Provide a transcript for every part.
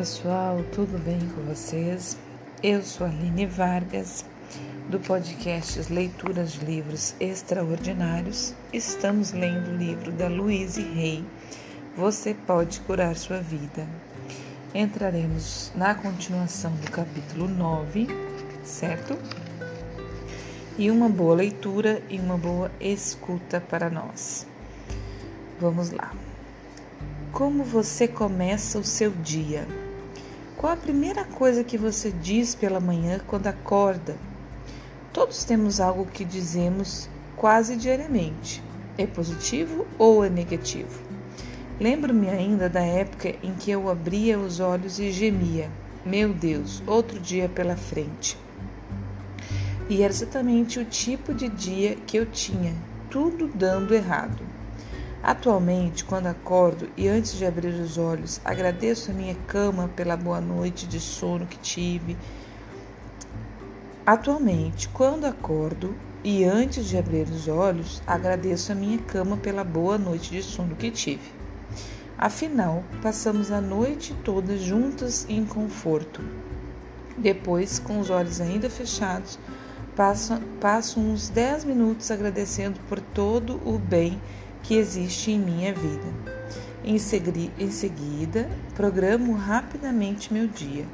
pessoal, tudo bem com vocês? Eu sou Aline Vargas, do podcast Leituras de Livros Extraordinários. Estamos lendo o livro da Louise Rey, Você Pode Curar Sua Vida. Entraremos na continuação do capítulo 9, certo? E uma boa leitura e uma boa escuta para nós. Vamos lá. Como você começa o seu dia? Qual a primeira coisa que você diz pela manhã quando acorda? Todos temos algo que dizemos quase diariamente. É positivo ou é negativo? Lembro-me ainda da época em que eu abria os olhos e gemia: Meu Deus, outro dia pela frente. E era exatamente o tipo de dia que eu tinha, tudo dando errado. Atualmente, quando acordo e antes de abrir os olhos, agradeço a minha cama pela boa noite de sono que tive. Atualmente, quando acordo e antes de abrir os olhos, agradeço a minha cama pela boa noite de sono que tive. Afinal, passamos a noite toda juntas em conforto. Depois, com os olhos ainda fechados, passo, passo uns 10 minutos agradecendo por todo o bem que existe em minha vida. Em, seguida, programo rapidamente meu dia,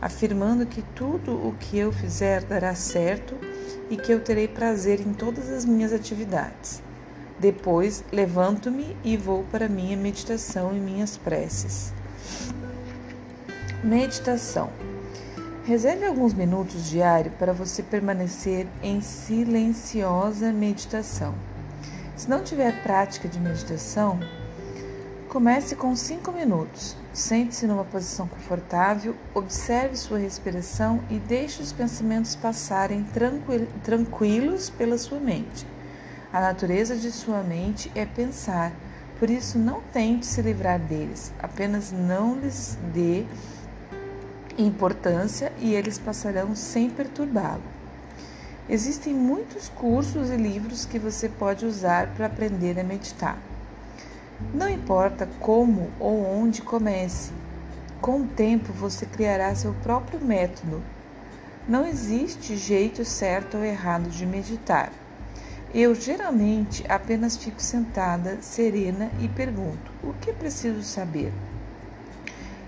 afirmando que tudo o que eu fizer dará certo e que eu terei prazer em todas as minhas atividades. Depois, levanto-me e vou para minha meditação e minhas preces. Meditação. Reserve alguns minutos diários para você permanecer em silenciosa meditação. Se não tiver prática de meditação, comece com 5 minutos. Sente-se numa posição confortável, observe sua respiração e deixe os pensamentos passarem tranquilos pela sua mente. A natureza de sua mente é pensar, por isso não tente se livrar deles, apenas não lhes dê importância e eles passarão sem perturbá-lo. Existem muitos cursos e livros que você pode usar para aprender a meditar. Não importa como ou onde comece, com o tempo você criará seu próprio método. Não existe jeito certo ou errado de meditar. Eu geralmente apenas fico sentada, serena e pergunto: o que preciso saber?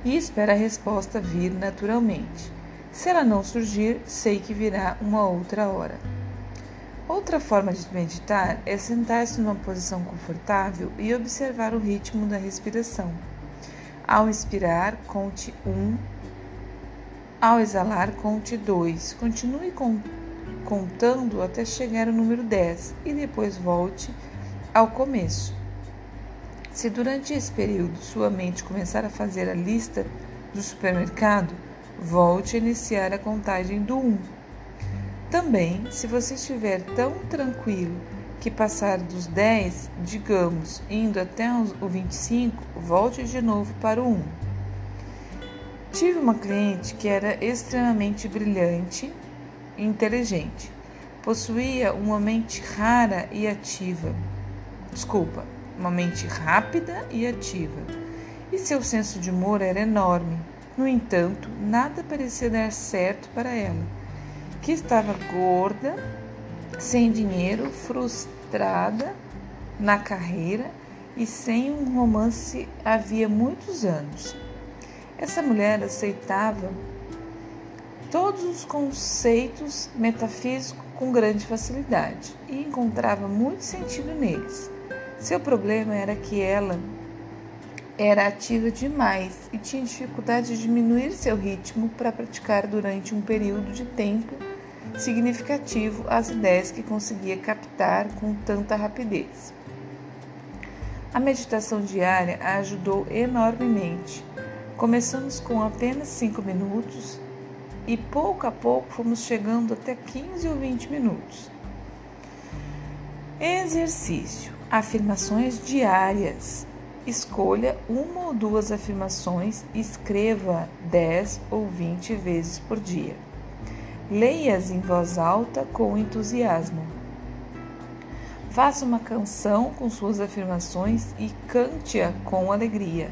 E espero a resposta vir naturalmente. Se ela não surgir, sei que virá uma outra hora. Outra forma de meditar é sentar-se numa posição confortável e observar o ritmo da respiração. Ao inspirar, conte 1. Um. Ao exalar, conte 2. Continue contando até chegar ao número 10 e depois volte ao começo. Se durante esse período sua mente começar a fazer a lista do supermercado, volte a iniciar a contagem do 1. Também, se você estiver tão tranquilo que passar dos 10, digamos, indo até o 25, volte de novo para o 1. Tive uma cliente que era extremamente brilhante e inteligente. Possuía uma mente rara e ativa. Desculpa, uma mente rápida e ativa. E seu senso de humor era enorme. No entanto, nada parecia dar certo para ela, que estava gorda, sem dinheiro, frustrada na carreira e sem um romance havia muitos anos. Essa mulher aceitava todos os conceitos metafísicos com grande facilidade e encontrava muito sentido neles. Seu problema era que ela era ativa demais e tinha dificuldade de diminuir seu ritmo para praticar durante um período de tempo significativo as ideias que conseguia captar com tanta rapidez. A meditação diária a ajudou enormemente. Começamos com apenas 5 minutos e pouco a pouco fomos chegando até 15 ou 20 minutos. Exercício: afirmações diárias. Escolha uma ou duas afirmações e escreva 10 ou 20 vezes por dia. Leia-as em voz alta com entusiasmo. Faça uma canção com suas afirmações e cante-a com alegria.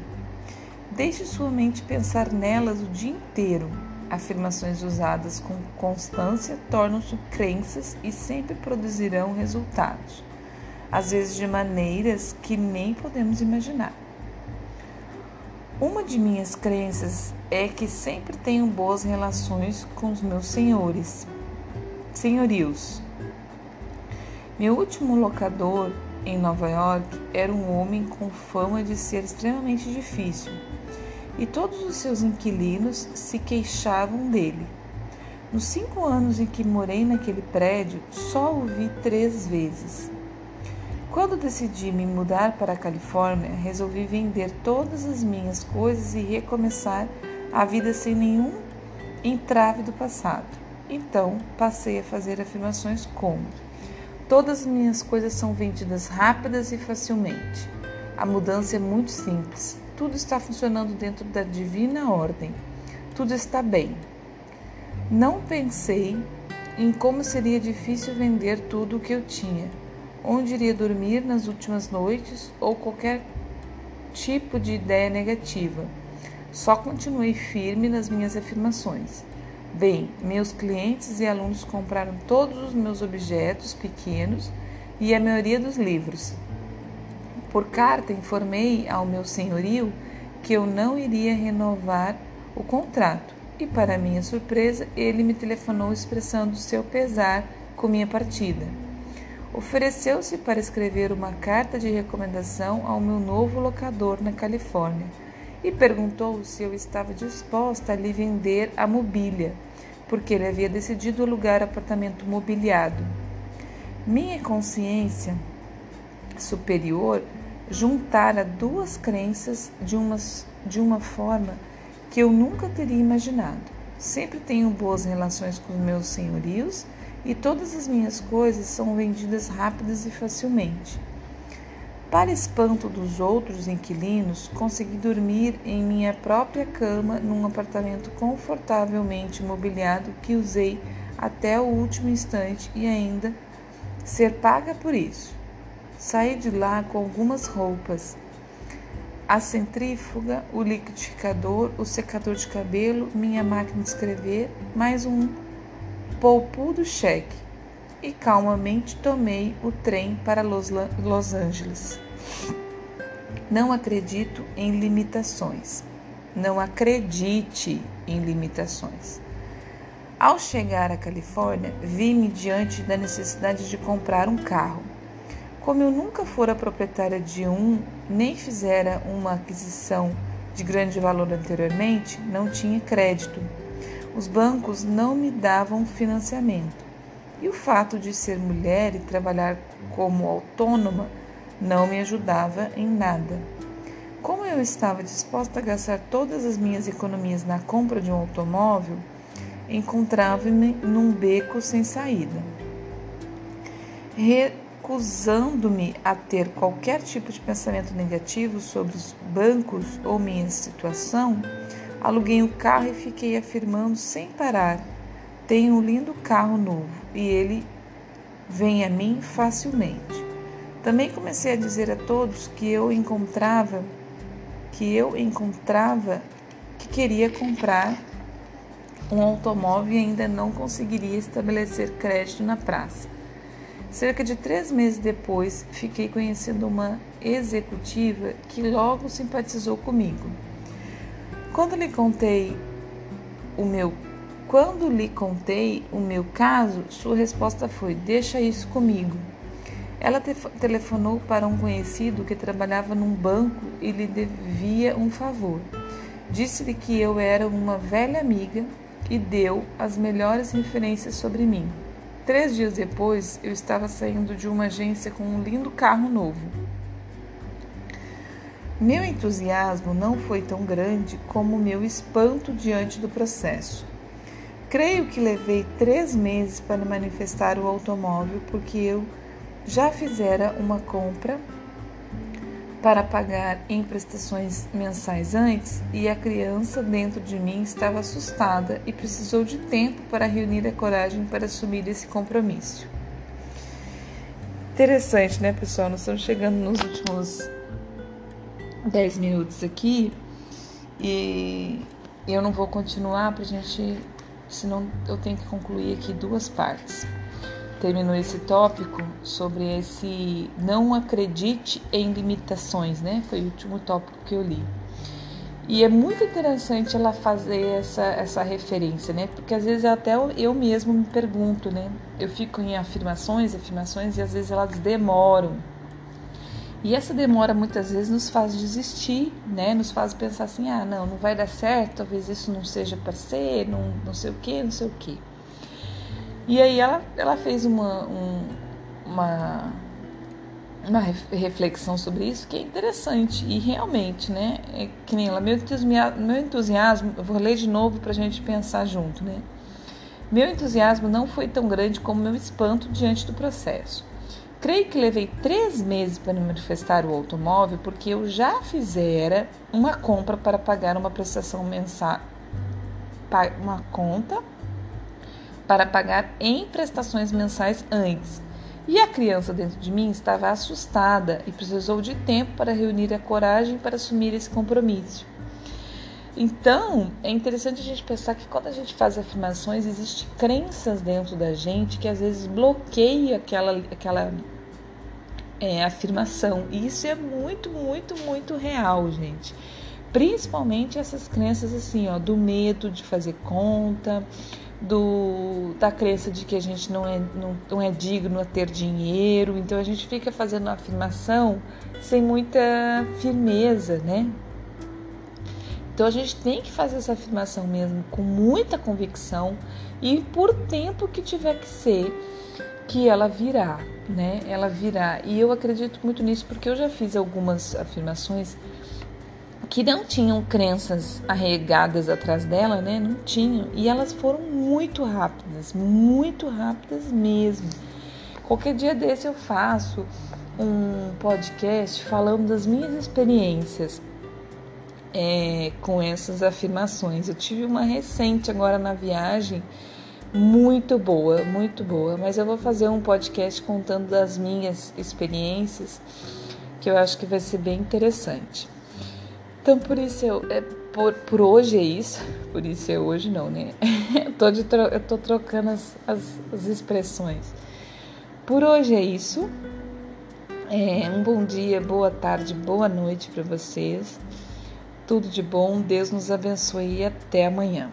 Deixe sua mente pensar nelas o dia inteiro. Afirmações usadas com constância tornam-se crenças e sempre produzirão resultados, às vezes de maneiras que nem podemos imaginar. Uma de minhas crenças é que sempre tenho boas relações com os meus senhores, senhorios. Meu último locador em Nova York era um homem com fama de ser extremamente difícil e todos os seus inquilinos se queixavam dele. Nos cinco anos em que morei naquele prédio, só o vi três vezes. Quando decidi me mudar para a Califórnia, resolvi vender todas as minhas coisas e recomeçar a vida sem nenhum entrave do passado. Então, passei a fazer afirmações como: Todas as minhas coisas são vendidas rápidas e facilmente. A mudança é muito simples. Tudo está funcionando dentro da divina ordem. Tudo está bem. Não pensei em como seria difícil vender tudo o que eu tinha onde iria dormir nas últimas noites ou qualquer tipo de ideia negativa. Só continuei firme nas minhas afirmações. Bem, meus clientes e alunos compraram todos os meus objetos pequenos e a maioria dos livros. Por carta, informei ao meu senhorio que eu não iria renovar o contrato e, para minha surpresa, ele me telefonou expressando seu pesar com minha partida. Ofereceu-se para escrever uma carta de recomendação ao meu novo locador na Califórnia e perguntou se eu estava disposta a lhe vender a mobília, porque ele havia decidido alugar apartamento mobiliado. Minha consciência superior juntara duas crenças de uma, de uma forma que eu nunca teria imaginado. Sempre tenho boas relações com meus senhorios e todas as minhas coisas são vendidas rápidas e facilmente. Para espanto dos outros inquilinos, consegui dormir em minha própria cama num apartamento confortavelmente mobiliado que usei até o último instante e ainda ser paga por isso. Saí de lá com algumas roupas, a centrífuga, o liquidificador, o secador de cabelo, minha máquina de escrever, mais um poupudo cheque e calmamente tomei o trem para Los, Los Angeles. Não acredito em limitações. Não acredite em limitações. Ao chegar à Califórnia, vi-me diante da necessidade de comprar um carro. Como eu nunca fora proprietária de um, nem fizera uma aquisição de grande valor anteriormente, não tinha crédito os bancos não me davam financiamento. E o fato de ser mulher e trabalhar como autônoma não me ajudava em nada. Como eu estava disposta a gastar todas as minhas economias na compra de um automóvel, encontrava-me num beco sem saída. Recusando-me a ter qualquer tipo de pensamento negativo sobre os bancos ou minha situação, Aluguei um carro e fiquei afirmando sem parar: tenho um lindo carro novo e ele vem a mim facilmente. Também comecei a dizer a todos que eu encontrava que eu encontrava que queria comprar um automóvel e ainda não conseguiria estabelecer crédito na praça. Cerca de três meses depois, fiquei conhecendo uma executiva que logo simpatizou comigo. Quando lhe contei o meu quando lhe contei o meu caso, sua resposta foi: "Deixa isso comigo". Ela te telefonou para um conhecido que trabalhava num banco e lhe devia um favor. Disse-lhe que eu era uma velha amiga e deu as melhores referências sobre mim. Três dias depois, eu estava saindo de uma agência com um lindo carro novo. Meu entusiasmo não foi tão grande como meu espanto diante do processo. Creio que levei três meses para manifestar o automóvel, porque eu já fizera uma compra para pagar em prestações mensais antes e a criança dentro de mim estava assustada e precisou de tempo para reunir a coragem para assumir esse compromisso. Interessante, né, pessoal? Nós estamos chegando nos últimos 10 minutos aqui E eu não vou continuar pra gente, senão eu tenho que concluir aqui duas partes. Terminou esse tópico sobre esse não acredite em limitações, né? Foi o último tópico que eu li. E é muito interessante ela fazer essa, essa referência, né? Porque às vezes até eu, eu mesmo me pergunto, né? Eu fico em afirmações, afirmações, e às vezes elas demoram. E essa demora muitas vezes nos faz desistir, né? Nos faz pensar assim, ah, não, não vai dar certo, talvez isso não seja para ser, não, não sei o que, não sei o que. E aí ela, ela fez uma, um, uma uma reflexão sobre isso que é interessante e realmente, né? É que nem ela, meu entusiasmo, meu entusiasmo, eu vou ler de novo para a gente pensar junto, né? Meu entusiasmo não foi tão grande como meu espanto diante do processo. Creio que levei três meses para manifestar o automóvel porque eu já fizera uma compra para pagar uma prestação mensal, uma conta para pagar em prestações mensais antes e a criança dentro de mim estava assustada e precisou de tempo para reunir a coragem para assumir esse compromisso. Então, é interessante a gente pensar que quando a gente faz afirmações, existem crenças dentro da gente que às vezes bloqueia aquela, aquela é, afirmação. E isso é muito, muito, muito real, gente. Principalmente essas crenças assim, ó, do medo de fazer conta, do, da crença de que a gente não é, não, não é digno a ter dinheiro, então a gente fica fazendo uma afirmação sem muita firmeza, né? Então a gente tem que fazer essa afirmação mesmo com muita convicção e por tempo que tiver que ser, que ela virá, né? Ela virá. E eu acredito muito nisso porque eu já fiz algumas afirmações que não tinham crenças arregadas atrás dela, né? Não tinham. E elas foram muito rápidas, muito rápidas mesmo. Qualquer dia desse eu faço um podcast falando das minhas experiências é, com essas afirmações. Eu tive uma recente agora na viagem, muito boa, muito boa. Mas eu vou fazer um podcast contando das minhas experiências, que eu acho que vai ser bem interessante. Então, por isso eu. É, por, por hoje é isso. Por isso é hoje não, né? eu, tô de tro, eu tô trocando as, as, as expressões. Por hoje é isso. É, um bom dia, boa tarde, boa noite para vocês. Tudo de bom. Deus nos abençoe e até amanhã.